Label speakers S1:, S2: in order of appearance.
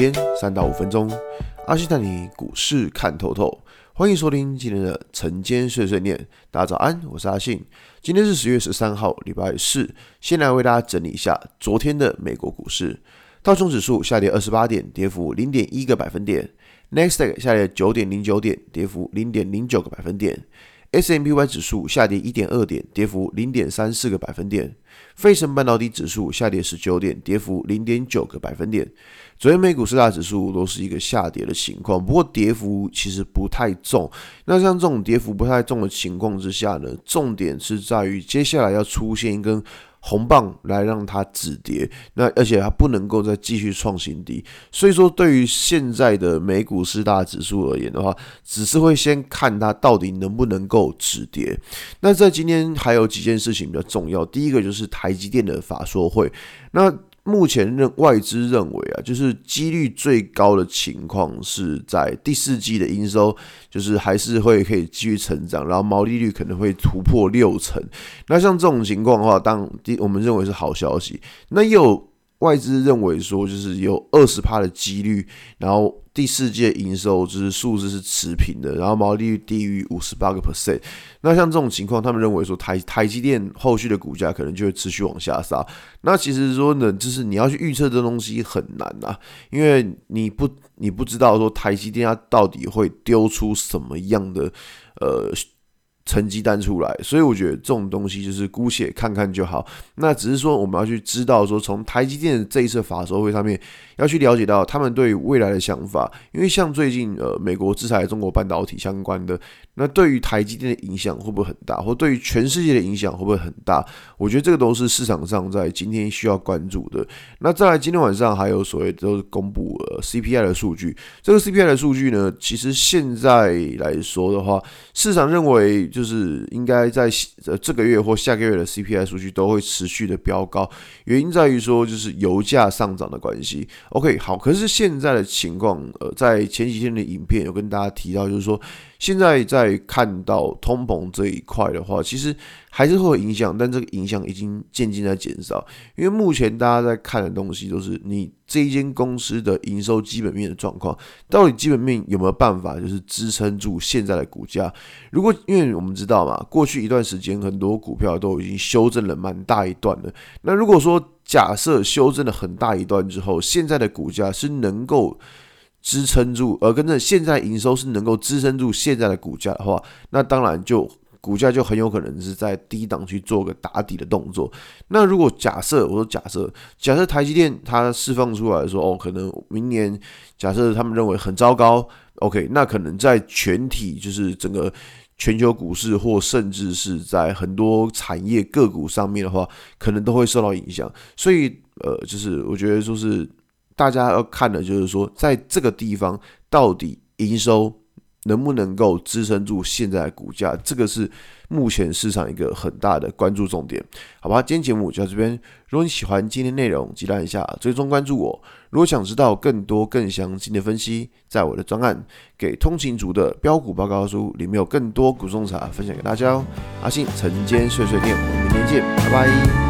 S1: 天三到五分钟，阿信带你股市看透透。欢迎收听今天的晨间碎碎念。大家早安，我是阿信。今天是十月十三号，礼拜四。先来为大家整理一下昨天的美国股市。道琼指数下跌二十八点，跌幅零点一个百分点。Nasdaq 下跌九点零九点，跌幅零点零九个百分点。S&P500 指数下跌一点二点，跌幅零点三四个百分点。费城半导体指数下跌十九点，跌幅零点九个百分点。昨天美股四大指数都是一个下跌的情况，不过跌幅其实不太重。那像这种跌幅不太重的情况之下呢，重点是在于接下来要出现一根。红棒来让它止跌，那而且它不能够再继续创新低，所以说对于现在的美股四大指数而言的话，只是会先看它到底能不能够止跌。那在今天还有几件事情比较重要，第一个就是台积电的法说会，那。目前认外资认为啊，就是几率最高的情况是在第四季的营收，就是还是会可以继续成长，然后毛利率可能会突破六成。那像这种情况的话，当第我们认为是好消息。那又外资认为说，就是有二十趴的几率，然后。第四季营收就是数字是持平的，然后毛利率低于五十八个 percent。那像这种情况，他们认为说台台积电后续的股价可能就会持续往下杀。那其实说呢，就是你要去预测这东西很难啊，因为你不你不知道说台积电它到底会丢出什么样的呃。成绩单出来，所以我觉得这种东西就是姑且看看就好。那只是说我们要去知道说，从台积电这一次法说会上面要去了解到他们对于未来的想法。因为像最近呃美国制裁中国半导体相关的，那对于台积电的影响会不会很大，或对于全世界的影响会不会很大？我觉得这个都是市场上在今天需要关注的。那再来，今天晚上还有所谓都是公布了 CPI 的数据。这个 CPI 的数据呢，其实现在来说的话，市场认为。就是应该在呃这个月或下个月的 CPI 数据都会持续的飙高，原因在于说就是油价上涨的关系。OK，好，可是现在的情况，呃，在前几天的影片有跟大家提到，就是说。现在在看到通膨这一块的话，其实还是会有影响，但这个影响已经渐渐在减少。因为目前大家在看的东西都是你这一间公司的营收基本面的状况，到底基本面有没有办法就是支撑住现在的股价？如果因为我们知道嘛，过去一段时间很多股票都已经修正了蛮大一段了。那如果说假设修正了很大一段之后，现在的股价是能够。支撑住，而跟着现在营收是能够支撑住现在的股价的话，那当然就股价就很有可能是在低档去做个打底的动作。那如果假设我说假设，假设台积电它释放出来说哦，可能明年假设他们认为很糟糕，OK，那可能在全体就是整个全球股市或甚至是在很多产业个股上面的话，可能都会受到影响。所以呃，就是我觉得就是。大家要看的就是说，在这个地方到底营收能不能够支撑住现在的股价，这个是目前市场一个很大的关注重点，好吧？今天节目就到这边。如果你喜欢今天内容，记得按一下追踪关注我。如果想知道更多更详细的分析，在我的专案《给通勤族的标股报告书》里面有更多股种茶分享给大家哦。阿信晨间碎碎念，我们明天见，拜拜。